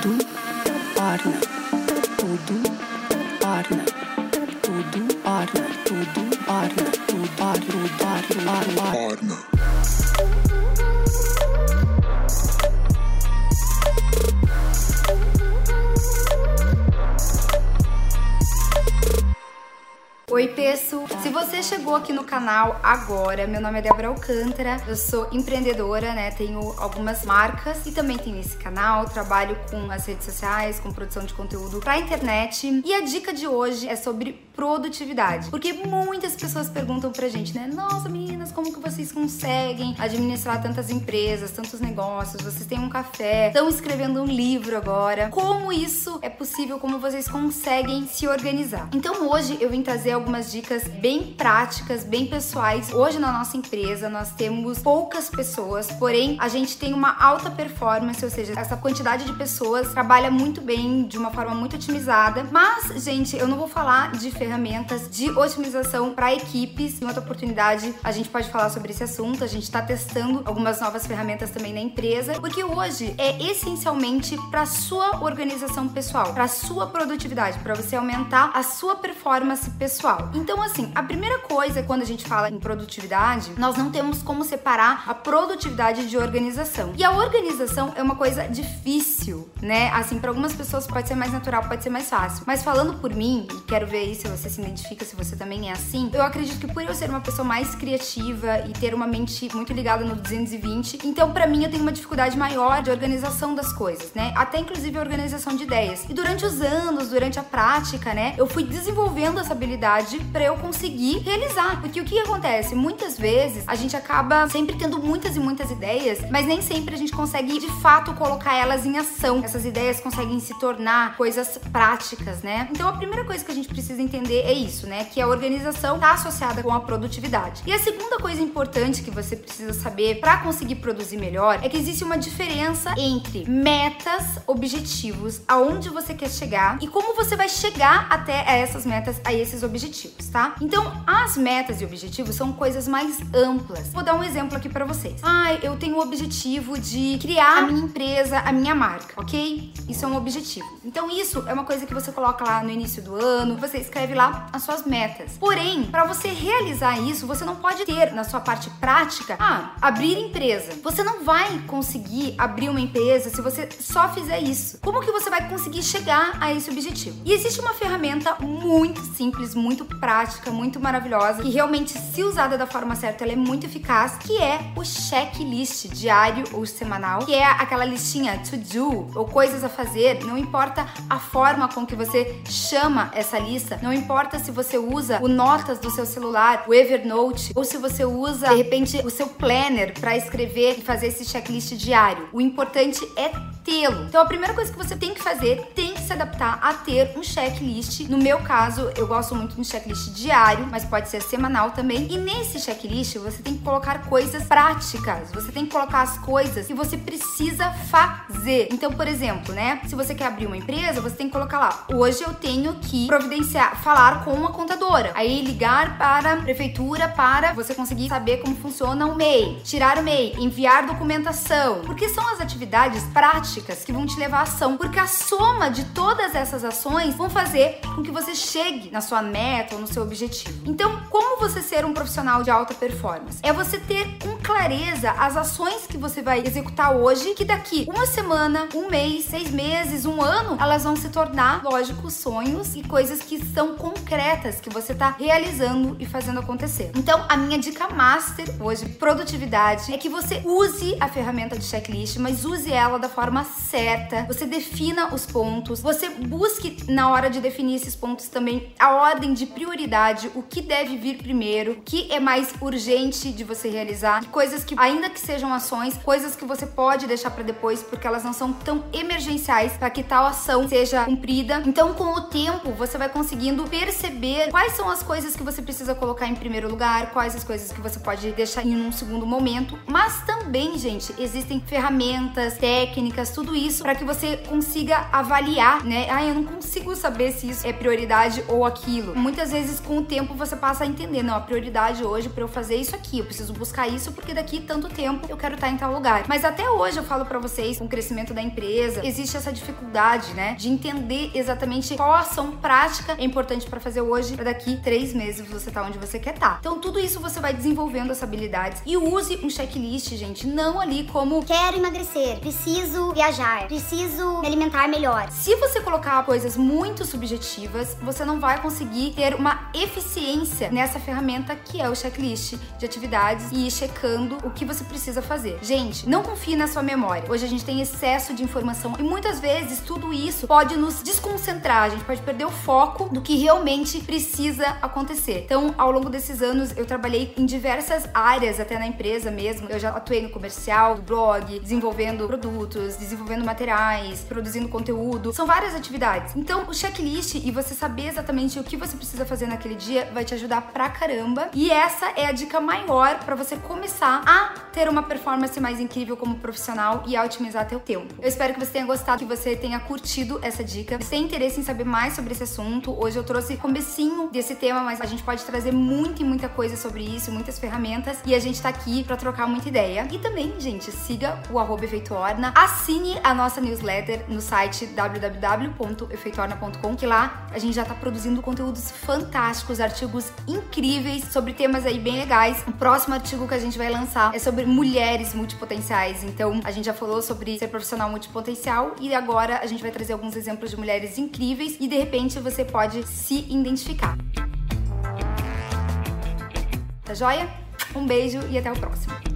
tudo orna, tudo orna, tudo orna, tudo orna, tudo orna, tudo orna, orna. Chegou aqui no canal agora, meu nome é Débora Alcântara, eu sou empreendedora, né? Tenho algumas marcas e também tenho esse canal, trabalho com as redes sociais, com produção de conteúdo pra internet. E a dica de hoje é sobre produtividade, porque muitas pessoas perguntam pra gente, né? Nossa, meninas, como que vocês conseguem administrar tantas empresas, tantos negócios? Vocês têm um café, estão escrevendo um livro agora. Como isso é possível? Como vocês conseguem se organizar? Então hoje eu vim trazer algumas dicas bem práticas, bem pessoais. Hoje na nossa empresa nós temos poucas pessoas, porém a gente tem uma alta performance, ou seja, essa quantidade de pessoas trabalha muito bem, de uma forma muito otimizada. Mas, gente, eu não vou falar de ferramentas de otimização para equipes. Em outra oportunidade a gente pode falar sobre esse assunto. A gente está testando algumas novas ferramentas também na empresa, porque hoje é essencialmente para sua organização pessoal, para sua produtividade, para você aumentar a sua performance pessoal. Então, assim, a primeira coisa quando a gente fala em produtividade, nós não temos como separar a produtividade de organização. E a organização é uma coisa difícil, né? Assim, para algumas pessoas pode ser mais natural, pode ser mais fácil. Mas falando por mim, e quero ver aí se você se identifica, se você também é assim, eu acredito que por eu ser uma pessoa mais criativa e ter uma mente muito ligada no 220, então para mim eu tenho uma dificuldade maior de organização das coisas, né? Até inclusive a organização de ideias. E durante os anos, durante a prática, né, eu fui desenvolvendo essa habilidade para eu conseguir realizar. Porque o que acontece? Muitas vezes a gente acaba sempre tendo muitas e muitas ideias, mas nem sempre a gente consegue de fato colocar elas em ação. Essas ideias conseguem se tornar coisas práticas, né? Então a primeira coisa que a gente precisa entender é isso, né? Que a organização está associada com a produtividade. E a segunda coisa importante que você precisa saber para conseguir produzir melhor é que existe uma diferença entre metas, objetivos, aonde você quer chegar e como você vai chegar até essas metas, a esses objetivos, tá? Então, as metas e objetivos são coisas mais amplas. Vou dar um exemplo aqui para vocês. Ah, eu tenho o objetivo de criar a minha empresa, a minha marca, ok? Isso é um objetivo. Então, isso é uma coisa que você coloca lá no início do ano, você escreve lá as suas metas. Porém, para você realizar isso, você não pode ter na sua parte prática, ah, abrir empresa. Você não vai conseguir abrir uma empresa se você só fizer isso. Como que você vai conseguir chegar a esse objetivo? E existe uma ferramenta muito simples, muito prática, muito maravilhosa, que realmente, se usada da forma certa, ela é muito eficaz, que é o checklist diário ou semanal, que é aquela listinha to do ou coisas a fazer, não importa a forma com que você chama essa lista, não importa se você usa o notas do seu celular, o Evernote, ou se você usa de repente o seu planner para escrever e fazer esse checklist diário. O importante é tê-lo. Então a primeira coisa que você tem que fazer tem que se adaptar a ter um checklist. No meu caso, eu gosto muito de um checklist diário, mas pode ser semanal também. E nesse checklist você tem que colocar coisas práticas. Você tem que colocar as coisas que você precisa fazer. Então, por exemplo, né? Se você quer abrir uma empresa, você tem que colocar lá: hoje eu tenho que providenciar, falar com uma contadora. Aí ligar para a prefeitura para você conseguir saber como funciona o MEI, tirar o MEI, enviar documentação. Porque são as atividades práticas que vão te levar à ação, porque a soma de todas essas ações vão fazer com que você chegue na sua meta ou no seu objetivo. Então, como você ser um profissional de alta performance? É você ter com clareza as ações que você vai executar hoje, que daqui uma semana, um mês, seis meses, um ano, elas vão se tornar, lógico, sonhos e coisas que são concretas que você está realizando e fazendo acontecer. Então, a minha dica master hoje, produtividade, é que você use a ferramenta de checklist, mas use ela da forma certa. Você defina os pontos, você busque na hora de definir esses pontos também a ordem de prioridade, o que deve vir primeiro, o que é mais urgente de você realizar, coisas que ainda que sejam ações, coisas que você pode deixar para depois porque elas não são tão emergenciais para que tal ação seja cumprida. Então, com o tempo, você vai conseguindo perceber quais são as coisas que você precisa colocar em primeiro lugar, quais as coisas que você pode deixar em um segundo momento, mas também, gente, existem ferramentas, técnicas, tudo isso para que você consiga avaliar né? Ah, eu não consigo saber se isso é prioridade ou aquilo. Muitas vezes, com o tempo, você passa a entender, não, a prioridade hoje para eu fazer isso aqui, eu preciso buscar isso porque daqui tanto tempo eu quero estar em tal lugar. Mas até hoje eu falo para vocês, com o crescimento da empresa, existe essa dificuldade, né, de entender exatamente qual ação prática é importante para fazer hoje, para daqui três meses você tá onde você quer estar. Tá. Então, tudo isso você vai desenvolvendo essa habilidades e use um checklist, gente, não ali como quero emagrecer, preciso viajar, preciso me alimentar melhor. Se você colocar coisas muito subjetivas, você não vai conseguir ter uma eficiência nessa ferramenta que é o checklist de atividades e ir checando o que você precisa fazer. Gente, não confie na sua memória. Hoje a gente tem excesso de informação e muitas vezes tudo isso pode nos desconcentrar, a gente pode perder o foco do que realmente precisa acontecer. Então, ao longo desses anos, eu trabalhei em diversas áreas, até na empresa mesmo. Eu já atuei no comercial, do blog, desenvolvendo produtos, materiais, produzindo conteúdo. São várias atividades. Então, o checklist e você saber exatamente o que você precisa fazer naquele dia vai te ajudar pra caramba. E essa é a dica maior para você começar a ter uma performance mais incrível como profissional e a otimizar teu tempo. Eu espero que você tenha gostado, que você tenha curtido essa dica. Se tem interesse em saber mais sobre esse assunto, hoje eu trouxe comecinho desse tema, mas a gente pode trazer muita e muita coisa sobre isso, muitas ferramentas e a gente tá aqui para trocar muita ideia. E também, gente, siga o arroba Efeitoorna, assine a nossa newsletter no site www.efeitorna.com, que lá a gente já tá produzindo conteúdos fantásticos, artigos incríveis sobre temas aí bem legais. O próximo artigo que a gente vai lançar é sobre mulheres multipotenciais. Então, a gente já falou sobre ser profissional multipotencial e agora a gente vai trazer alguns exemplos de mulheres incríveis e de repente você pode se identificar. Tá joia? Um beijo e até o próximo.